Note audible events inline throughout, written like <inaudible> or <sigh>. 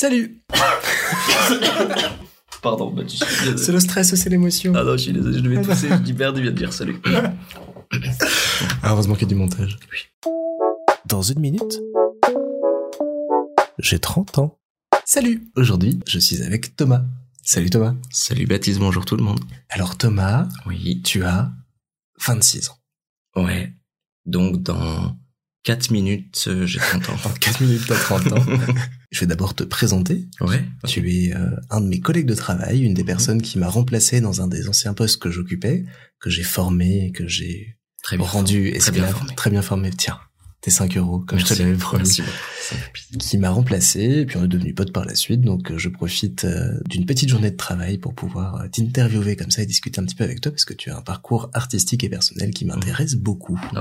Salut <laughs> Pardon, bah, tu C'est le stress, c'est l'émotion. Ah non, je suis désolé, je devais tousser, je dis merde, il vient de dire salut. Ah, heureusement qu'il y a du montage. Dans une minute, j'ai 30 ans. Salut Aujourd'hui, je suis avec Thomas. Salut Thomas. Salut Baptiste, bonjour tout le monde. Alors Thomas, Oui. tu as 26 ans. Ouais. Donc dans 4 minutes, euh, j'ai 30 ans. <laughs> En 4 minutes, t'as 30 ans. <laughs> je vais d'abord te présenter. Ouais. Tu es euh, un de mes collègues de travail, une des personnes qui m'a remplacé dans un des anciens postes que j'occupais, que j'ai formé, que j'ai rendu Très bien formé. Très bien formé. Tiens, tes 5 euros, comme je Merci. te l'avais promis. Beaucoup. Qui m'a remplacé, et puis on est devenu potes par la suite, donc euh, je profite euh, d'une petite journée de travail pour pouvoir euh, t'interviewer comme ça et discuter un petit peu avec toi, parce que tu as un parcours artistique et personnel qui m'intéresse beaucoup. Oh.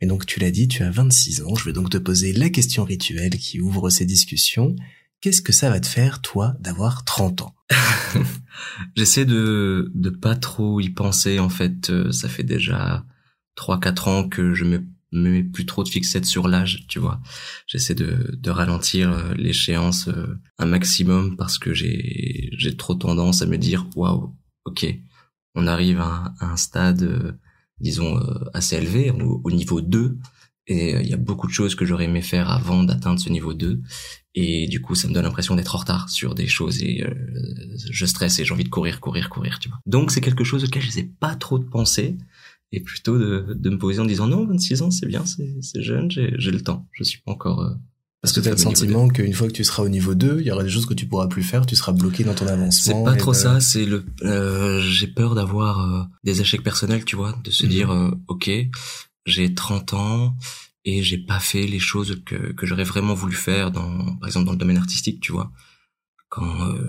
Et donc tu l'as dit, tu as 26 ans, je vais donc te poser la question rituelle qui ouvre ces discussions. Qu'est-ce que ça va te faire, toi, d'avoir 30 ans? <laughs> J'essaie de de pas trop y penser en fait. Ça fait déjà 3-4 ans que je me me mets plus trop de fixette sur l'âge, tu vois. J'essaie de de ralentir euh, l'échéance euh, un maximum parce que j'ai j'ai trop tendance à me dire waouh, ok, on arrive à, un- stade euh, disons assez élevé au, au niveau 2 et il y a beaucoup de choses que j'aurais aimé faire avant d'atteindre ce niveau 2 et du coup ça me donne l'impression d'être en retard sur des choses et euh, je stresse et j'ai envie de courir courir courir tu vois donc c'est quelque chose auquel je sais pas trop de penser et plutôt de, de me poser en disant non 26 ans c'est bien c'est c'est jeune j'ai le temps je suis pas encore euh, Parce que tu as le sentiment qu'une fois que tu seras au niveau 2, il y aura des choses que tu pourras plus faire, tu seras bloqué dans ton C'est avancement. pas et trop de- ça, c'est le euh, j'ai peur d'avoir euh, des échecs personnels, tu vois, de se Mhm. dire euh, OK, j'ai 30 ans et j'ai pas fait les choses que que j'aurais vraiment voulu faire dans par exemple dans le domaine artistique, tu vois. Quand euh,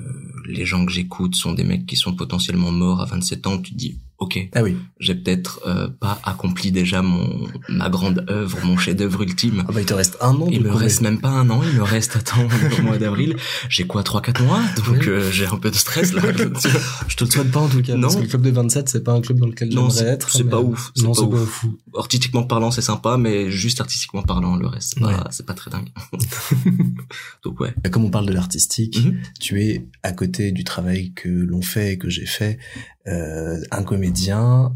les gens que j'écoute sont des mecs qui sont potentiellement morts à 27 ans, tu te dis OK, Ah oui. j'ai peut-être euh, pas accompli déjà mon ma grande œuvre, mon chef-d'œuvre ultime. Ah bah il te reste un an. Il me reste même pas un an, il me reste attends <laughs> au mois d'avril. J'ai quoi trois quatre mois, donc Oui. euh, j'ai un peu de stress là. <laughs> Je te le souhaite pas en tout cas, Non. parce que le club des 27, c'est pas un club dans lequel j'aimerais être. c'est pas ouf, Non, pas c'est pas ouf. Artistiquement parlant, c'est sympa, mais juste artistiquement parlant, le reste, c'est pas, Ouais. c'est pas très dingue. <laughs> donc ouais. Comme on parle de l'artistique, Mhm. tu es à côté du travail que l'on fait et que j'ai fait, euh, un comédien,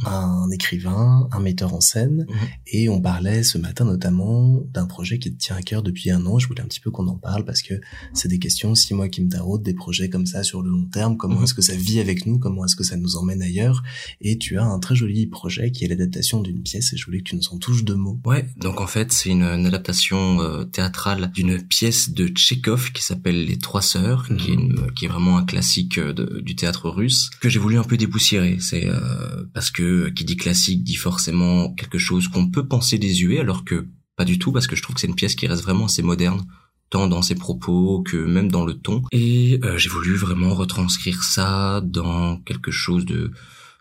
un écrivain, un metteur en scène, Mhm. et on parlait ce matin notamment d'un projet qui te tient à cœur depuis un an. Je voulais un petit peu qu'on en parle parce que c'est des questions, six mois qui me taraudent, des projets comme ça sur le long terme. Comment Mhm. est-ce que ça vit avec nous? Comment est-ce que ça nous emmène ailleurs? Et tu as un très joli projet qui est l'adaptation d'une pièce et je voulais que tu nous en touches deux mots. Ouais, donc en fait, c'est une, une adaptation euh, théâtrale d'une pièce de Tchekhov qui s'appelle Les Trois Sœurs, qui, est une- qui est vraiment un classique euh, de- du théâtre russe, que j'ai voulu un peu dépoussiérer. C'est euh, parce que euh, qui dit classique dit forcément quelque chose qu'on peut penser désuet, alors que pas du tout, parce que je trouve que c'est une pièce qui reste vraiment assez moderne tant dans ses propos que même dans le ton. Et euh, j'ai voulu vraiment retranscrire ça dans quelque chose de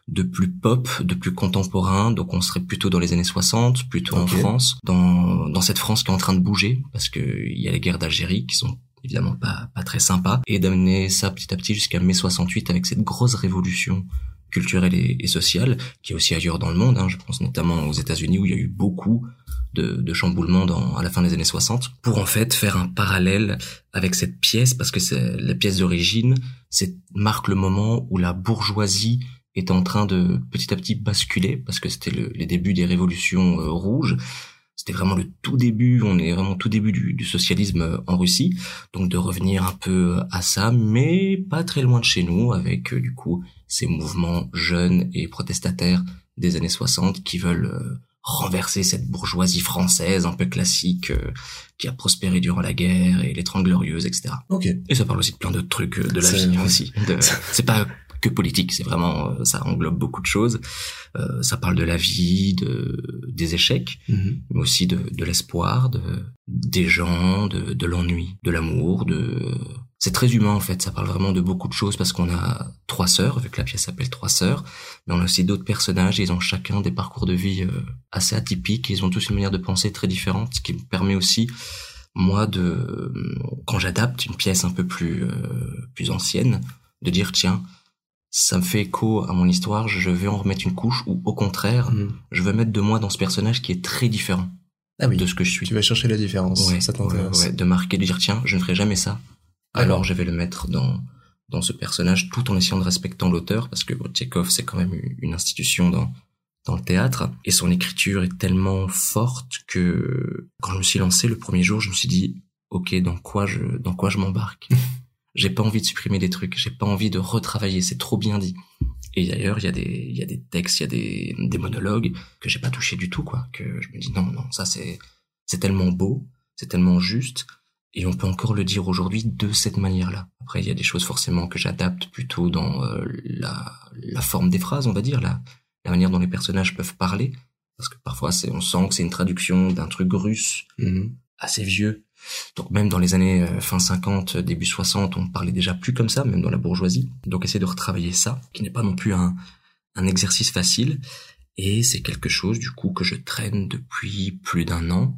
de plus pop, de plus contemporain, donc on serait plutôt dans les années 60, plutôt en. France, dans, dans cette France qui est en train de bouger, parce que il y a les guerres d'Algérie qui sont évidemment pas, pas très sympas, et d'amener ça petit à petit jusqu'à mai 68 avec cette grosse révolution culturelle et, et sociale, qui est aussi ailleurs dans le monde, hein, je pense notamment aux États-Unis où il y a eu beaucoup de, chamboulements dans, à la fin des années 60, pour en fait faire un parallèle avec cette pièce, parce que c'est la pièce d'origine, c'est marque le moment où la bourgeoisie est en train de petit à petit basculer parce que c'était le, les débuts des révolutions euh, rouges. C'était vraiment le tout début, on est vraiment au tout début du, du socialisme euh, en Russie, donc de revenir un peu à ça, mais pas très loin de chez nous, avec euh, du coup ces mouvements jeunes et protestataires des années 60 qui veulent euh, renverser cette bourgeoisie française un peu classique euh, qui a prospéré durant la guerre et les Trente Glorieuses, etc. Ok. Et ça parle aussi de plein d'autres trucs euh, de la vie aussi. De- C'est pas que politique, c'est vraiment euh, ça englobe beaucoup de choses. Euh, ça parle de la vie, de des échecs, Mhm. mais aussi de, de l'espoir, de des gens, de, de l'ennui, de l'amour, de c'est très humain en fait. Ça parle vraiment de beaucoup de choses parce qu'on a trois sœurs, vu que la pièce s'appelle Trois sœurs, mais on a aussi d'autres personnages. Et ils ont chacun des parcours de vie euh, assez atypiques. Et ils ont tous une manière de penser très différente, ce qui me permet aussi moi de quand j'adapte une pièce un peu plus euh, plus ancienne, de dire tiens ça me fait écho à mon histoire, je vais en remettre une couche ou au contraire, Mhm. je veux mettre de moi dans ce personnage qui est très différent Ah oui. de ce que je suis. Tu vas chercher la différence. Ouais, ça t'intéresse. ouais, de marquer, de dire tiens, je ne ferai jamais ça. Alors je vais le mettre dans dans ce personnage tout en essayant de respecter l'auteur parce que Tchekhov c'est quand même une institution dans dans le théâtre et son écriture est tellement forte que quand je me suis lancé le premier jour, je me suis dit OK, dans quoi je dans quoi je m'embarque? <laughs> J'ai pas envie de supprimer des trucs, j'ai pas envie de retravailler, c'est trop bien dit. Et d'ailleurs, il y a des il y a des textes, il y a des des monologues que j'ai pas touché du tout quoi, que je me dis non non, ça c'est c'est tellement beau, c'est tellement juste et on peut encore le dire aujourd'hui de cette manière-là. Après, il y a des choses forcément que j'adapte plutôt dans euh, la, la forme des phrases, on va dire, la, la manière dont les personnages peuvent parler, parce que parfois c'est, on sent que c'est une traduction d'un truc russe Mhm. assez vieux. Donc même dans les années euh, fin 50, début 60, on parlait déjà plus comme ça, même dans la bourgeoisie. Donc essayer de retravailler ça, qui n'est pas non plus un, un exercice facile. Et c'est quelque chose du coup que je traîne depuis plus d'un an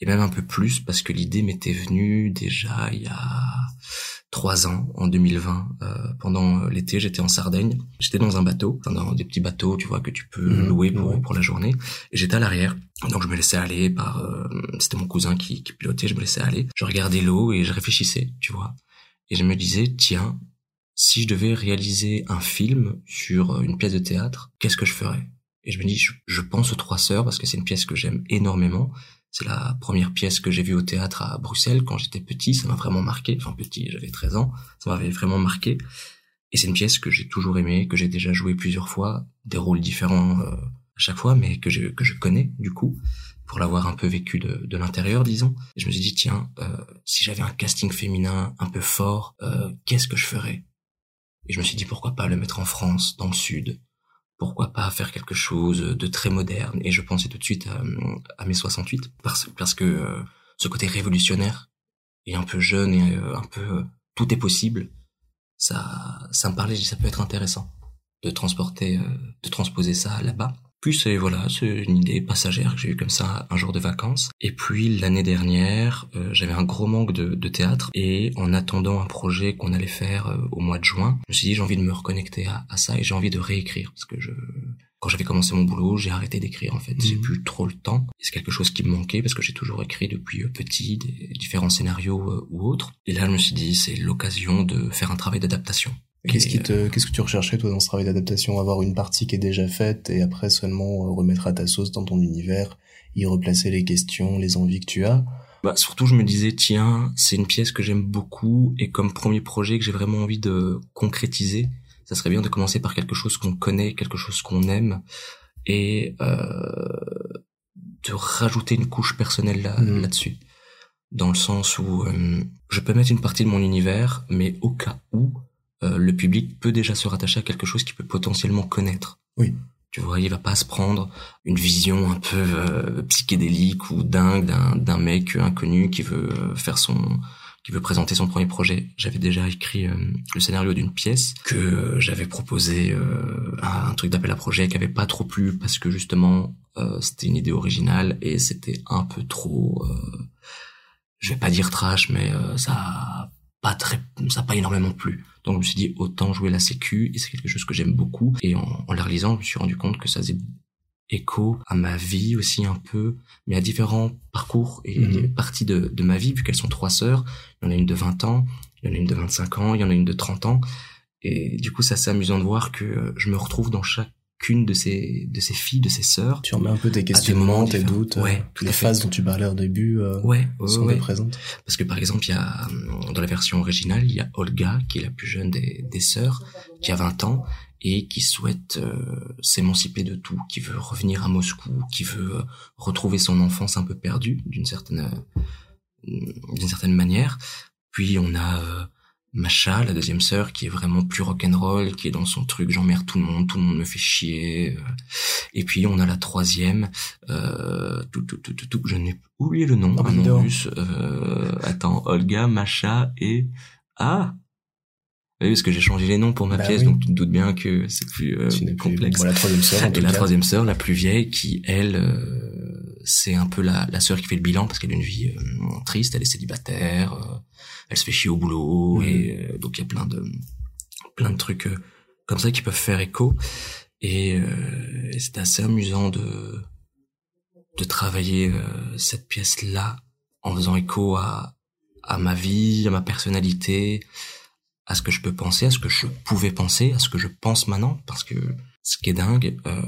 et même un peu plus parce que l'idée m'était venue déjà il y a trois ans, en 2020, euh, pendant l'été, j'étais en Sardaigne. J'étais dans un bateau, enfin, dans des petits bateaux, tu vois, que tu peux Mhm, louer pour, ouais. pour la journée. Et j'étais à l'arrière, donc je me laissais aller par... euh, C'était mon cousin qui, qui pilotait, je me laissais aller. Je regardais l'eau et je réfléchissais, tu vois. Et je me disais, tiens, si je devais réaliser un film sur une pièce de théâtre, qu'est-ce que je ferais? Et je me dis, je, je pense aux Trois Sœurs parce que c'est une pièce que j'aime énormément. C'est la première pièce que j'ai vue au théâtre à Bruxelles quand j'étais petit. Ça m'a vraiment marqué. Enfin, petit, j'avais 13 ans. Ça m'avait vraiment marqué. Et c'est une pièce que j'ai toujours aimée, que j'ai déjà jouée plusieurs fois, des rôles différents euh, à chaque fois, mais que je, que je connais du coup, pour l'avoir un peu vécu de, de l'intérieur, disons. Je me suis dit, tiens, euh, si j'avais un casting féminin un peu fort, euh, qu'est-ce que je ferais? Et je me suis dit, pourquoi pas le mettre en France, dans le Sud? Pourquoi pas faire quelque chose de très moderne Et je pensais tout de suite à, mai 68, parce, parce que euh, ce côté révolutionnaire et un peu jeune et euh, un peu euh, tout est possible, ça, ça me parlait, ça peut être intéressant de transporter, euh, de transposer ça là-bas. Puis c'est voilà, c'est une idée passagère que j'ai eue comme ça un jour de vacances. Et puis l'année dernière, euh, j'avais un gros manque de, de théâtre et en attendant un projet qu'on allait faire euh, au mois de juin, je me suis dit j'ai envie de me reconnecter à, à ça et j'ai envie de réécrire parce que je quand j'avais commencé mon boulot, j'ai arrêté d'écrire en fait. J'ai Mhm. plus trop le temps. C'est quelque chose qui me manquait parce que j'ai toujours écrit depuis euh, petit des différents scénarios euh, ou autres. Et là, je me suis dit c'est l'occasion de faire un travail d'adaptation. Qu'est-ce qui te, qu'est-ce que tu recherchais toi dans ce travail d'adaptation? Avoir une partie qui est déjà faite et après seulement euh, remettre à ta sauce dans ton univers, y replacer les questions, les envies que tu as? Bah, surtout, je me disais, tiens, c'est une pièce que j'aime beaucoup et comme premier projet que j'ai vraiment envie de concrétiser, ça serait bien de commencer par quelque chose qu'on connaît, quelque chose qu'on aime et euh, de rajouter une couche personnelle là, Mhm. là-dessus. Dans le sens où euh, je peux mettre une partie de mon univers, mais au cas où, euh, le public peut déjà se rattacher à quelque chose qu'il peut potentiellement connaître. Oui. Tu vois, il va pas se prendre une vision un peu euh, psychédélique ou dingue d'un d'un mec inconnu qui veut euh, faire son qui veut présenter son premier projet. J'avais déjà écrit euh, le scénario d'une pièce que j'avais proposé euh, à un truc d'appel à projet qui avait pas trop plu parce que justement euh, c'était une idée originale et c'était un peu trop euh, je vais pas dire trash mais euh, ça pas très ça pas énormément plu. Donc je me suis dit autant jouer la sécu et c'est quelque chose que j'aime beaucoup et en, en la relisant, je me suis rendu compte que ça faisait écho à ma vie aussi un peu, mais à différents parcours et Mhm. parties de, de ma vie, vu qu'elles sont trois sœurs. Il y en a une de 20 ans, il y en a une de 25 ans, il y en a une de 30 ans. Et du coup, c'est assez amusant de voir que euh, je me retrouve dans chacune de ces, de ces filles, de ces sœurs. Tu remets un peu tes questionnements, tes doutes, euh, Ouais, tout les phases dont tu parlais au début euh, Ouais, ouais, sont ouais. présentes. Parce que par exemple, il y a euh, dans la version originale, il y a Olga qui est la plus jeune des, des sœurs, qui a 20 ans et qui souhaite euh, s'émanciper de tout, qui veut revenir à Moscou, qui veut euh, retrouver son enfance un peu perdue d'une certaine euh, d'une certaine manière. Puis on a Masha, la deuxième sœur, qui est vraiment plus rock'n'roll, qui est dans son truc, j'emmerde tout le monde, tout le monde me fait chier. euh. Et puis on a la troisième, euh, tout, tout, tout, tout, tout, je n'ai oublié le nom, bah, un nom russe. Euh, attends, Olga, Masha et ah. Oui, parce que j'ai changé les noms pour ma Bah pièce, oui. donc tu te doutes bien que c'est plus euh, plus complexe. bon, la troisième sœur Et la troisième sœur, la plus vieille, qui elle, euh, c'est un peu la, la sœur qui fait le bilan parce qu'elle a une vie euh, triste, elle est célibataire, euh, elle se fait chier au boulot Mhm. et euh, donc il y a plein de plein de trucs comme ça qui peuvent faire écho et, euh, et c'était assez amusant de de travailler cette pièce là en faisant écho à à ma vie, à ma personnalité, à ce que je peux penser, à ce que je pouvais penser, à ce que je pense maintenant, parce que ce qui est dingue, euh,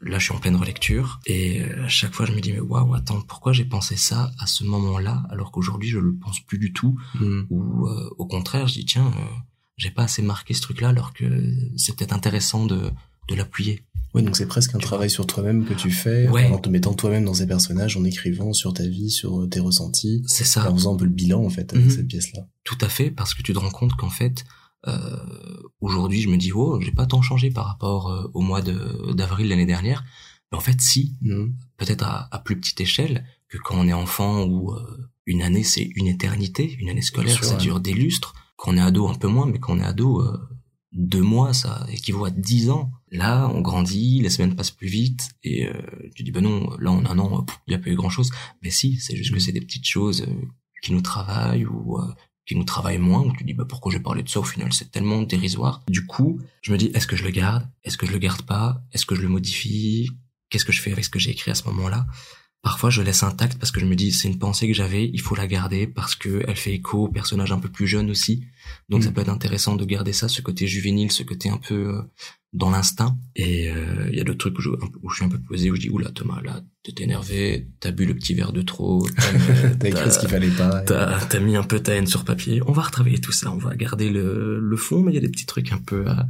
là je suis en pleine relecture et euh, à chaque fois je me dis mais waouh attends pourquoi j'ai pensé ça à ce moment-là alors qu'aujourd'hui je le pense plus du tout? Hmm. ou euh, au contraire je dis tiens euh, j'ai pas assez marqué ce truc-là alors que c'est peut-être intéressant de de l'appuyer. Ouais, donc c'est presque un Tu travail sur toi-même que tu fais, Ouais. en te mettant toi-même dans ces personnages, en écrivant sur ta vie, sur tes ressentis, C'est ça. en faisant un peu le bilan en fait avec Mhm. cette pièce-là. Tout à fait, parce que tu te rends compte qu'en fait, aujourd'hui, je me dis, oh, j'ai pas tant changé par rapport euh, au mois de d'avril l'année dernière. Mais en fait, si, Mhm. peut-être à, à plus petite échelle que quand on est enfant où euh, une année c'est une éternité, une année scolaire sûr, ça ouais. dure des lustres. Quand on est ado, un peu moins, mais quand on est ado, euh, deux mois, ça équivaut à dix ans. Là, on grandit, les semaines passent plus vite, et euh, tu dis, ben non, là, en un an, il y a pas eu grand-chose. Mais si, c'est juste que Mhm. c'est des petites choses euh, qui nous travaillent ou euh, qui nous travaillent moins, où tu dis, bah, pourquoi j'ai parlé de ça au final, c'est tellement dérisoire. Du coup, je me dis, est-ce que je le garde? Est-ce que je le garde pas? Est-ce que je le modifie? Qu'est-ce que je fais avec ce que j'ai écrit à ce moment-là? Parfois, je laisse intact parce que je me dis, c'est une pensée que j'avais, il faut la garder parce que elle fait écho au personnage un peu plus jeune aussi. Donc, Mm. ça peut être intéressant de garder ça, ce côté juvénile, ce côté un peu euh, dans l'instinct. Et euh, il y a d'autres trucs où je, où je suis un peu posé, où je dis, oula, Thomas, là, t'es énervé, t'as bu le petit verre de trop, <laughs> t'as écrit ce qu'il fallait pas. T'as mis un peu ta haine sur papier. On va retravailler tout ça. On va garder le, le fond, mais il y a des petits trucs un peu à,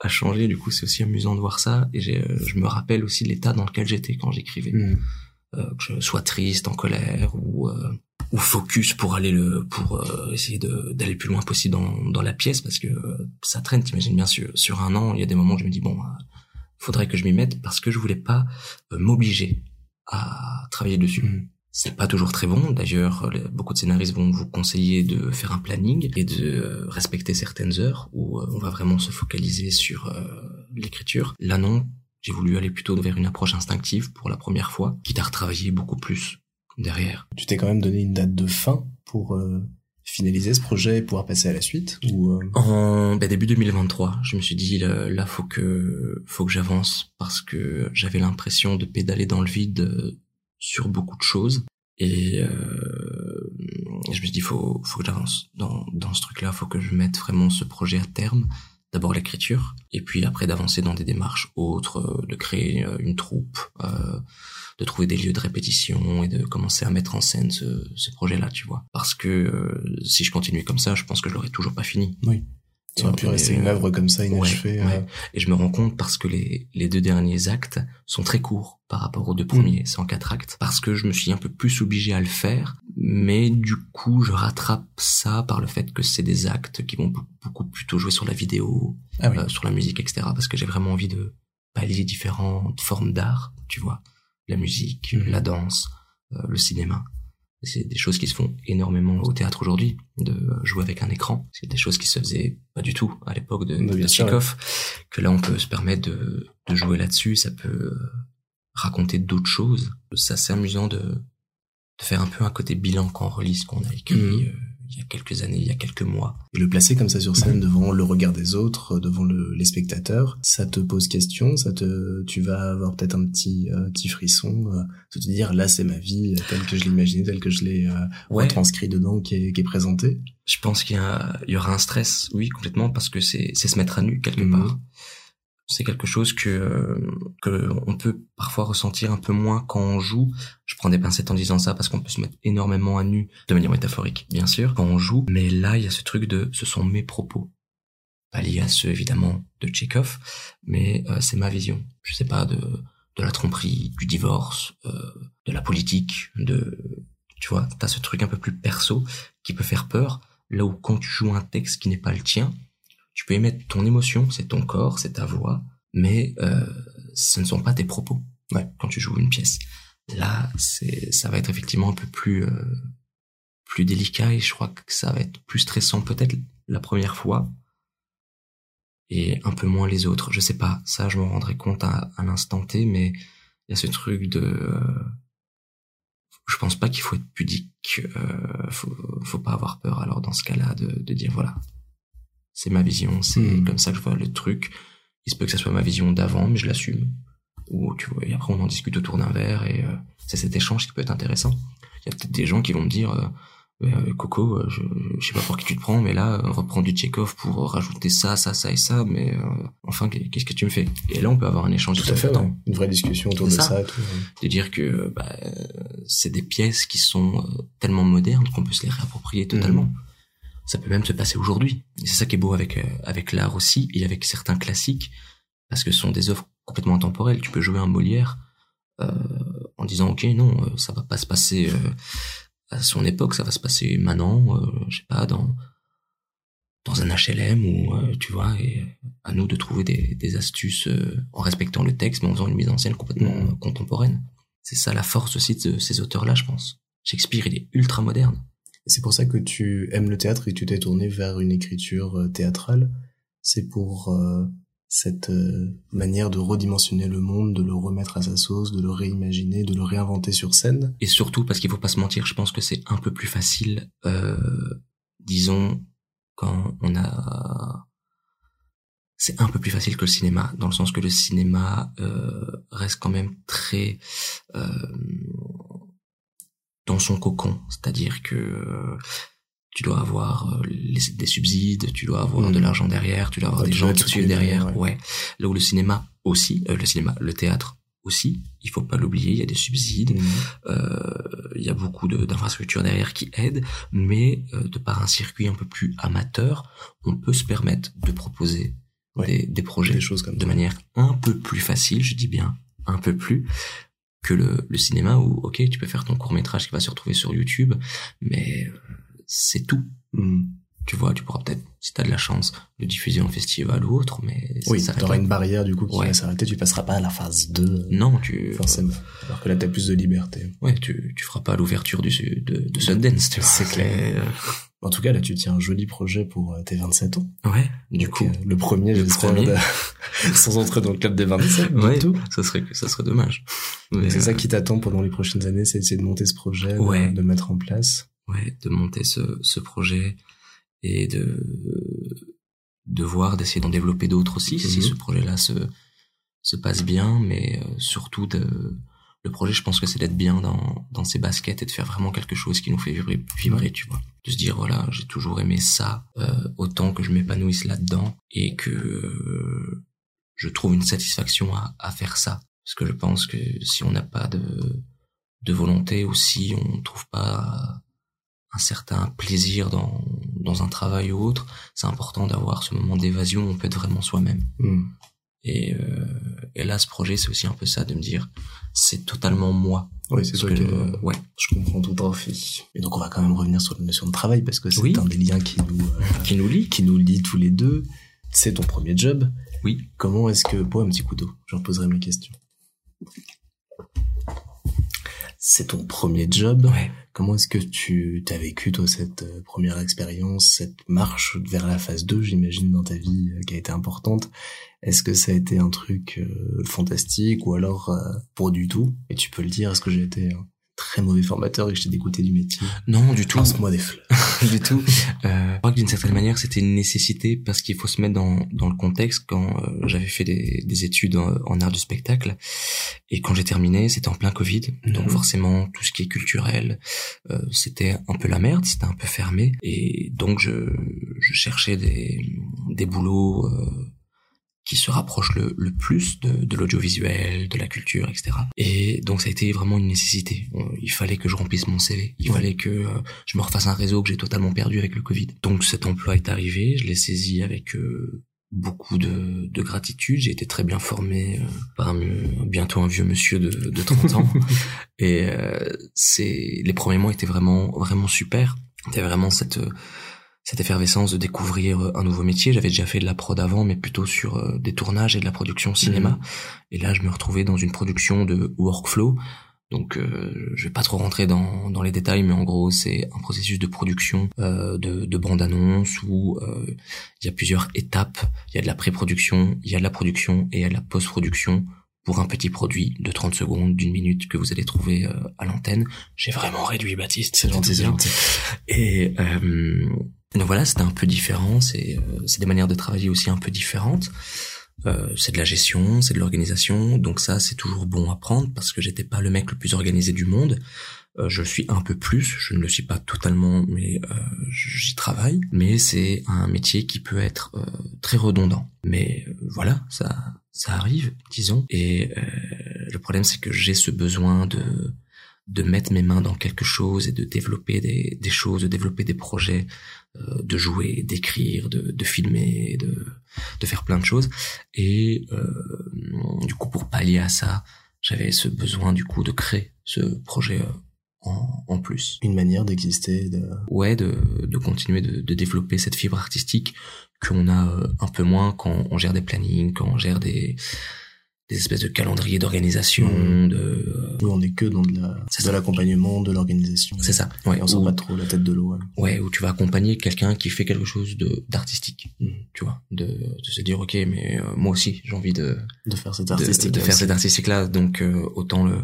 à changer. Du coup, c'est aussi amusant de voir ça. Et euh, je me rappelle aussi l'état dans lequel j'étais quand j'écrivais. Mhm. Euh, que je sois triste, en colère ou euh, ou focus pour aller le pour euh, essayer d'aller le plus loin possible dans dans la pièce parce que euh, ça traîne. T'imagines bien sur sur un an, il y a des moments où je me dis bon, euh, faudrait que je m'y mette parce que je voulais pas m'obliger à travailler dessus. Mhm. C'est pas toujours très bon. D'ailleurs, beaucoup de scénaristes vont vous conseiller de faire un planning et de respecter certaines heures où on va vraiment se focaliser sur l'écriture. Là, non. J'ai voulu aller plutôt vers une approche instinctive pour la première fois, quitte à retravailler beaucoup plus derrière. Tu t'es quand même donné une date de fin pour euh, finaliser ce projet et pouvoir passer à la suite ou euh, En ben, début 2023, je me suis dit là, là, faut que faut que j'avance parce que j'avais l'impression de pédaler dans le vide euh, sur beaucoup de choses et euh, je me suis dit faut faut que j'avance dans dans ce truc-là, faut que je mette vraiment ce projet à terme. D'abord l'écriture et puis après d'avancer dans des démarches autres, euh, de créer euh, une troupe, euh, de trouver des lieux de répétition et de commencer à mettre en scène ce, ce projet-là, tu vois. Parce que euh, si je continuais comme ça, je pense que je l'aurais toujours pas fini. Ça aurait pu rester une œuvre comme ça inachevée ouais, euh, ouais. Et je me rends compte parce que les, les deux derniers actes sont très courts par rapport aux deux premiers. C'est en quatre actes. Parce que je me suis un peu plus obligé à le faire. Mais du coup, je rattrape ça par le fait que c'est des actes qui vont be- beaucoup plutôt jouer sur la vidéo, Ah oui. euh, sur la musique, etc. Parce que j'ai vraiment envie de pallier différentes formes d'art, tu vois. La musique, Mhm. la danse, euh, le cinéma. C'est des choses qui se font énormément au théâtre aujourd'hui, de jouer avec un écran. C'est des choses qui se faisaient pas du tout à l'époque de, bien de. Que là, on peut se permettre de, de jouer là-dessus. Ça peut euh, raconter d'autres choses. C'est assez amusant de, de faire un peu un côté bilan quand on relit ce qu'on a écrit Mhm. Euh, il y a quelques années, il y a quelques mois. Et le placer comme ça sur scène Mhm. devant le regard des autres, euh, devant le- les spectateurs, ça te pose question, ça te, tu vas avoir peut-être un petit, euh, petit frisson, euh, de te dire là c'est ma vie euh, telle que je l'imaginais, telle que je l'ai euh, Ouais. retranscrit dedans, qui est, qui est présenté. Je pense qu'il y, y aura un stress, oui, complètement, parce que c'est c'est se mettre à nu quelque Mhm. part. C'est quelque chose que que on peut parfois ressentir un peu moins quand on joue. Je prends des pincettes en disant ça parce qu'on peut se mettre énormément à nu, de manière métaphorique, bien sûr, quand on joue. Mais là, il y a ce truc de, ce sont mes propos, pas liés à ceux évidemment de Tchekhov, mais euh, c'est ma vision. Je sais pas de de la tromperie, du divorce, euh, de la politique, de tu vois, t'as ce truc un peu plus perso qui peut faire peur. Là où quand tu joues un texte qui n'est pas le tien, tu peux émettre ton émotion, c'est ton corps, c'est ta voix, mais euh, ce ne sont pas tes propos. Ouais. Quand tu joues une pièce, là, c'est, ça va être effectivement un peu plus euh, plus délicat et je crois que ça va être plus stressant peut-être la première fois et un peu moins les autres. Je sais pas, ça je me rendrai compte à, à l'instant T, mais il y a ce truc de euh, je pense pas qu'il faut être pudique, euh, faut, faut pas avoir peur alors dans ce cas-là de, de dire voilà, c'est ma vision, c'est Mhm. comme ça que je vois le truc. Il se peut que ça soit ma vision d'avant, mais je l'assume. Ou tu vois, et après on en discute autour d'un verre et euh, c'est cet échange qui peut être intéressant. Il y a peut-être des gens qui vont me dire euh, euh, Coco, euh, je, je sais pas pour qui tu te prends, mais là, euh, reprends du Tchekhov pour rajouter ça, ça, ça et ça, mais enfin, qu'est-ce que tu me fais? Et là, on peut avoir un échange Tout à fait, ouais. une vraie discussion autour de ça. ça. et tout, ouais. de dire que bah, c'est des pièces qui sont tellement modernes qu'on peut se les réapproprier totalement. Mhm. Ça peut même se passer aujourd'hui. C'est ça qui est beau avec euh, avec l'art aussi et avec certains classiques, parce que ce sont des œuvres complètement intemporelles. Tu peux jouer un Molière euh, en disant ok non, euh, ça va pas se passer euh, à son époque, ça va se passer maintenant, euh, je sais pas dans dans un HLM ou euh, tu vois et à nous de trouver des, des astuces en respectant le texte mais en faisant une mise en scène complètement contemporaine. C'est ça la force aussi de ces auteurs-là, je pense. Shakespeare, il est ultra moderne. C'est pour ça que tu aimes le théâtre et que tu t'es tourné vers une écriture euh, théâtrale. C'est pour euh, cette euh, manière de redimensionner le monde, de le remettre à sa sauce, de le réimaginer, de le réinventer sur scène. Et surtout parce qu'il faut pas se mentir, je pense que c'est un peu plus facile, euh, disons, quand on a c'est un peu plus facile que le cinéma, dans le sens que le cinéma euh, reste quand même très euh, dans son cocon, c'est-à-dire que euh, tu dois avoir euh, les- des subsides, tu dois avoir Mhm. de l'argent derrière, tu dois avoir Ouais, des gens qui suivent derrière, ouais. Là où le cinéma aussi, euh, le cinéma, le théâtre aussi, il faut pas l'oublier, il y a des subsides, euh, il y a beaucoup de- d'infrastructures derrière qui aident, mais de par un circuit un peu plus amateur, on peut se permettre de proposer Ouais. des, des projets Des choses comme de ça. manière un peu plus facile, je dis bien un peu plus, que le, le cinéma où, ok, tu peux faire ton court métrage qui va se retrouver sur YouTube, mais euh, c'est tout. Mhm. Tu vois, tu pourras peut-être, si t'as de la chance, le diffuser en festival ou autre, mais ça Oui, s'arrête t'auras une barrière du coup qui Ouais. va s'arrêter, tu passeras pas à la phase 2. Non, tu, Forcément. Alors que là, t'as plus de liberté. ouais, tu, tu feras pas l'ouverture du, de, de Sundance, tu vois. C'est clair. En tout cas, là, tu tiens un joli projet pour euh, tes 27 ans. Ouais, du Donc, coup, euh, le premier, j'espère, premier. de- <laughs> sans entrer dans le club des 27, ouais, tout. ça serait, ça serait dommage. Mais c'est euh, ça qui t'attend pendant les prochaines années, c'est d'essayer de monter ce projet, de- Ouais. de, le mettre en place. ouais, de monter ce, ce projet et de, de voir, d'essayer d'en développer d'autres aussi, si Mhm. ce projet-là se, se passe bien, mais euh, surtout de, le projet, je pense que c'est d'être bien dans, dans ses baskets et de faire vraiment quelque chose qui nous fait vibrer, vibrer tu vois. De se dire, voilà, j'ai toujours aimé ça, euh, autant que je m'épanouisse là-dedans et que euh, je trouve une satisfaction à, à faire ça. Parce que je pense que si on n'a pas de, de volonté aussi, on trouve pas un certain plaisir dans, dans un travail ou autre, c'est important d'avoir ce moment d'évasion où on peut être vraiment soi-même. Hmm. Et, euh, et là, ce projet, c'est aussi un peu ça, de me dire, c'est totalement moi. Oui, c'est toi que, euh, ouais. Je comprends tout à fait. Et donc, on va quand même revenir sur la notion de travail, parce que c'est Oui. un des liens qui nous, euh, <laughs> Qui nous lie qui nous lie tous les deux. C'est ton premier job. Oui. Comment est-ce que... Pour un petit coup d'eau, je reposerai mes questions? C'est ton premier job. Ouais. Comment est-ce que tu as vécu, toi, cette euh, première expérience, cette marche vers la phase 2, j'imagine, dans ta vie, euh, qui a été importante? Est-ce que ça a été un truc euh, fantastique ou alors euh, pas du tout? Et tu peux le dire, est-ce que j'ai été un très mauvais formateur et que je t'ai dégoûté du métier Non, du tout. Lance-moi des fleurs. <laughs> du tout. Euh, je crois que d'une certaine manière, c'était une nécessité parce qu'il faut se mettre dans, dans le contexte quand euh, j'avais fait des, des études en, en art du spectacle et quand j'ai terminé, c'était en plein Covid. Donc Mhm. forcément, tout ce qui est culturel, euh, c'était un peu la merde, c'était un peu fermé et donc je, je cherchais des, des boulots euh, qui se rapprochent le, le plus de, de l'audiovisuel, de la culture, etc. Et donc ça a été vraiment une nécessité. Euh, Il fallait que je remplisse mon CV. Il Ouais. fallait que euh, je me refasse un réseau que j'ai totalement perdu avec le Covid. Donc cet emploi est arrivé, je l'ai saisi avec euh, beaucoup de, de gratitude. J'ai été très bien formé euh, par un, bientôt un vieux monsieur de, de 30 ans. <laughs> Et euh, c'est les premiers mois étaient vraiment vraiment super. Il y avait vraiment cette euh, cette effervescence de découvrir euh, un nouveau métier. J'avais déjà fait de la prod avant, mais plutôt sur euh, des tournages et de la production cinéma. Et là, je me retrouvais dans une production de workflow. Donc, euh, je vais pas trop rentrer dans, dans les détails, mais en gros, c'est un processus de production euh, de, de bande-annonce où euh, il y a plusieurs étapes. Il y a de la pré-production, il y a de la production et il y a de la post-production pour un petit produit de 30 secondes, d'une minute que vous allez trouver euh, à l'antenne. J'ai vraiment réduit Baptiste. C'est gentil. Et euh, donc voilà, c'était un peu différent. C'est euh, c'est des manières de travailler aussi un peu différentes. Euh, c'est de la gestion, c'est de l'organisation. Donc ça, c'est toujours bon à prendre parce que j'étais pas le mec le plus organisé du monde. Euh, je suis un peu plus, je ne le suis pas totalement, mais euh, j'y travaille. Mais c'est un métier qui peut être euh, très redondant. Mais voilà, ça, ça arrive, disons. Et le problème, c'est que j'ai ce besoin de de mettre mes mains dans quelque chose et de développer des, des choses, de développer des projets, de jouer, d'écrire, de, de filmer, de, de faire plein de choses. Et du coup, pour pallier à ça, j'avais ce besoin du coup de créer ce projet en, en plus. Une manière d'exister. De... Ouais, de, de continuer de, de développer cette fibre artistique qu'on a euh, un peu moins quand on gère des plannings, quand on gère des, des espèces de calendriers d'organisation, mmh. de... Où on est que dans de la, de l'accompagnement, de l'organisation. C'est ça. Ouais. Et on sent pas trop la tête de l'eau. Ouais. où tu vas accompagner quelqu'un qui fait quelque chose de d'artistique. Mmh. Tu vois, de, de se dire ok, mais euh, moi aussi j'ai envie de de faire cet artistique. De, de faire cet artistique là, donc euh, autant le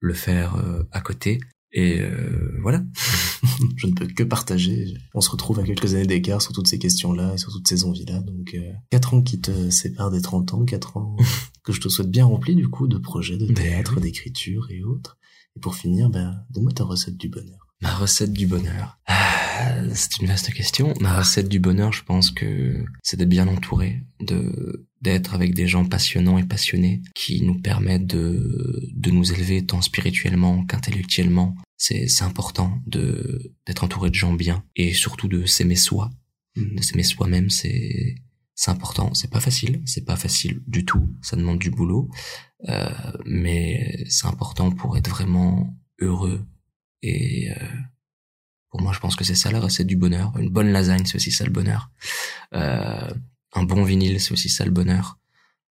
le faire à côté et euh, voilà. <laughs> je ne peux que partager. On se retrouve à quelques années d'écart sur toutes ces questions-là et sur toutes ces envies-là. Donc, euh, quatre ans qui te séparent des 30 ans, quatre ans <laughs> que je te souhaite bien remplis du coup de projets, de théâtre, d'écriture et autres. Et pour finir, ben, donne-moi ta recette du bonheur. Ma recette du bonheur. Ah, c'est une vaste question. Ma recette du bonheur, je pense que c'est d'être bien entouré, de d'être avec des gens passionnants et passionnés qui nous permettent de de nous élever tant spirituellement qu'intellectuellement. C'est important de d'être entouré de gens bien et surtout de s'aimer soi, mmh. de s'aimer soi-même. C'est c'est important. C'est pas facile. C'est pas facile du tout. Ça demande du boulot, euh, mais c'est important pour être vraiment heureux et euh, pour moi, je pense que c'est ça la recette du bonheur. Une bonne lasagne, c'est aussi ça le bonheur. Euh, un bon vinyle, c'est aussi ça le bonheur.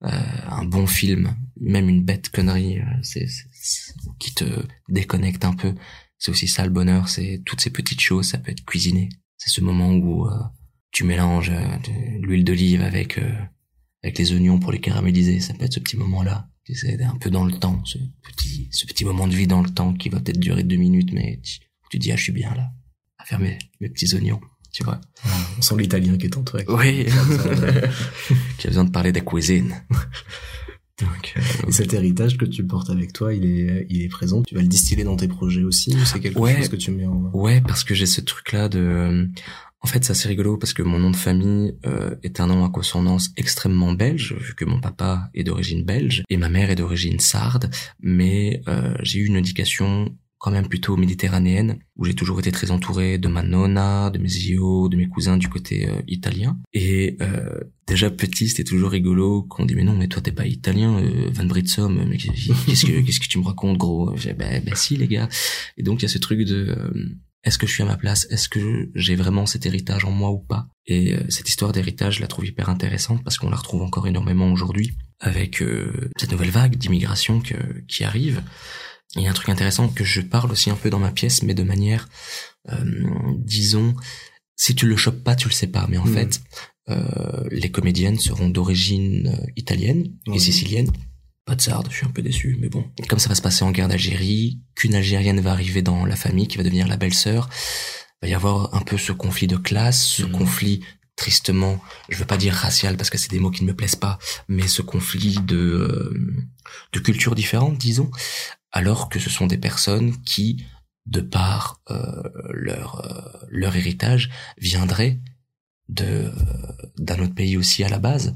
Euh, un bon film, même une bête connerie, euh, c'est, qui te déconnecte un peu, c'est aussi ça le bonheur. C'est toutes ces petites choses. Ça peut être cuisiner. C'est ce moment où euh, tu mélanges l'huile d'olive avec avec les oignons pour les caraméliser. Ça peut être ce petit moment-là. C'est un peu dans le temps, ce petit, ce petit moment de vie dans le temps qui va peut-être durer deux minutes, mais tu, tu dis, ah, je suis bien là, faire mes, petits oignons, tu vois. on sent l'italien qui est en toi. Oui. <laughs> <laughs> qui a besoin de parler de cuisine. <laughs> Donc, euh, Et cet héritage que tu portes avec toi, il est, il est présent? Tu vas le distiller dans tes projets aussi, ou c'est quelque chose que tu mets en. Ouais, parce que j'ai ce truc-là de, en fait, c'est assez rigolo parce que mon nom de famille euh, est un nom à consonance extrêmement belge, vu que mon papa est d'origine belge et ma mère est d'origine sarde, mais euh, j'ai eu une éducation quand même plutôt méditerranéenne, où j'ai toujours été très entouré de ma nonna, de mes zio, de mes cousins du côté euh, italien. Et euh, déjà petit, c'était toujours rigolo qu'on dit mais non, mais toi t'es pas italien, euh, Van Britsom, mais <laughs> qu'est-ce que qu'est-ce que tu me racontes, gros? Ben, si les gars. Et donc il y a ce truc de est-ce que je suis à ma place? Est-ce que j'ai vraiment cet héritage en moi ou pas? Et euh, cette histoire d'héritage, je la trouve hyper intéressante parce qu'on la retrouve encore énormément aujourd'hui avec euh, cette nouvelle vague d'immigration qui arrive. Il y a un truc intéressant que je parle aussi un peu dans ma pièce, mais de manière, euh, disons, si tu le chopes pas, tu le sais pas. Mais en hmm. fait, les comédiennes seront d'origine italienne et sicilienne pas de sarde, je suis un peu déçu, mais bon. Comme ça va se passer en guerre d'Algérie, qu'une Algérienne va arriver dans la famille, qui va devenir la belle-sœur, va y avoir un peu ce conflit de classe, ce mhm. conflit tristement, je veux pas dire racial parce que c'est des mots qui ne me plaisent pas, mais ce conflit de euh, de cultures différentes, disons, alors que ce sont des personnes qui, de par euh, leur euh, leur héritage, viendraient de d'un autre pays aussi à la base.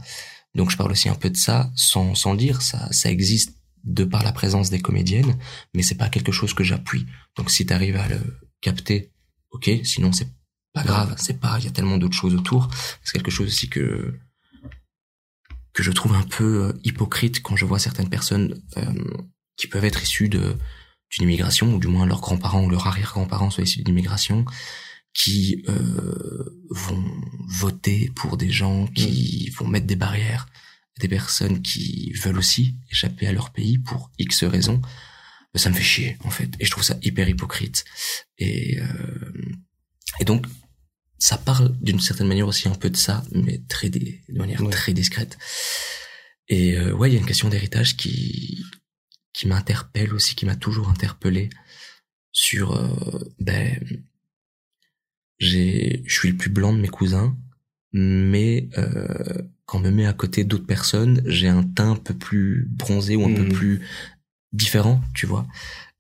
Donc je parle aussi un peu de ça sans, sans dire, ça, ça existe de par la présence des comédiennes, mais c'est pas quelque chose que j'appuie. Donc si tu arrives à le capter, ok, sinon c'est pas grave, c'est pas, il y a tellement d'autres choses autour. C'est quelque chose aussi que que je trouve un peu euh, hypocrite quand je vois certaines personnes euh, qui peuvent être issues de d'une immigration ou du moins leurs grands-parents ou leurs arrière-grands-parents soient issus d'une immigration qui euh, vont voter pour des gens qui vont mettre des barrières, des personnes qui veulent aussi échapper à leur pays pour X raisons, ça me fait chier en fait, et je trouve ça hyper hypocrite. Et euh, et donc ça parle d'une certaine manière aussi un peu de ça, mais très de manière très discrète. Et euh, ouais, il y a une question d'héritage qui qui m'interpelle aussi, qui m'a toujours interpellé sur euh, ben j'ai, je suis le plus blanc de mes cousins, mais euh, quand on me met à côté d'autres personnes, j'ai un teint un peu plus bronzé ou un peu hmm. plus différent, tu vois.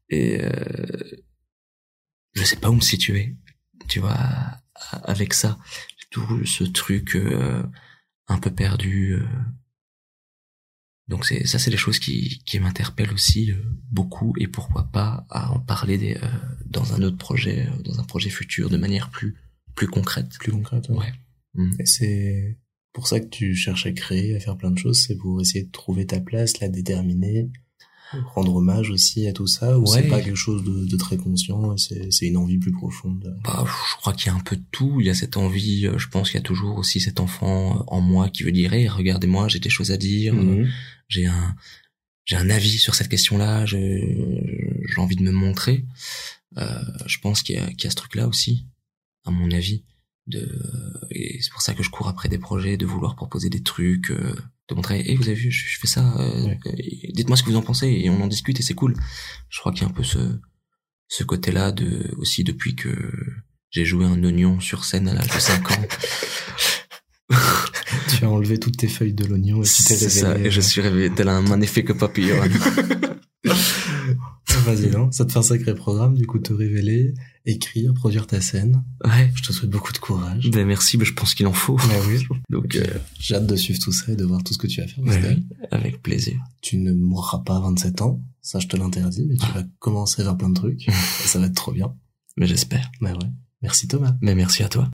Et, euh, je sais pas où me situer, tu vois, avec ça. J'ai toujours ce truc euh, un peu perdu. Euh. Donc c'est ça, c'est des choses qui, qui m'interpellent aussi euh, beaucoup et pourquoi pas à en parler des, dans un autre projet, dans un projet futur de manière plus plus concrète. Plus concrète. Ouais. Mm. Et c'est pour ça que tu cherches à créer, à faire plein de choses, c'est pour essayer de trouver ta place, la déterminer, rendre hommage aussi à tout ça ou c'est pas quelque chose de, de très conscient c'est une envie plus profonde? Bah, je crois qu'il y a un peu de tout. Il y a cette envie euh, je pense qu'il y a toujours aussi cet enfant euh, en moi qui veut dire hey, regardez-moi j'ai des choses à dire mhm. j'ai un j'ai un avis sur cette question là j'ai envie de me montrer. Euh, je pense qu'il y, a, qu'il y a ce truc là aussi à mon avis de et c'est pour ça que je cours après des projets de vouloir proposer des trucs euh, de montrer et vous avez vu je, fais ça euh, dites-moi ce que vous en pensez et on en discute et c'est cool. Je crois qu'il y a un peu ce ce côté là de aussi depuis que j'ai joué un oignon sur scène à l'âge de 5 ans. <laughs> Tu as enlevé toutes tes feuilles de l'oignon et tu t'es révélé ça, et je suis réveillé tel un magnifique papillon <laughs> Vas-y, non Ça te fait un sacré programme, du coup, te révéler, écrire, produire ta scène. Ouais. Je te souhaite beaucoup de courage. Ben merci, mais je pense qu'il en faut. Ben oui. <laughs> Donc, euh, j'ai hâte de suivre tout ça et de voir tout ce que tu vas faire. Avec plaisir. Tu ne mourras pas à 27 ans, ça je te l'interdis, mais tu vas commencer à faire plein de trucs. <laughs> et ça va être trop bien. Mais j'espère. Ben ouais. Merci Thomas. Mais merci à toi.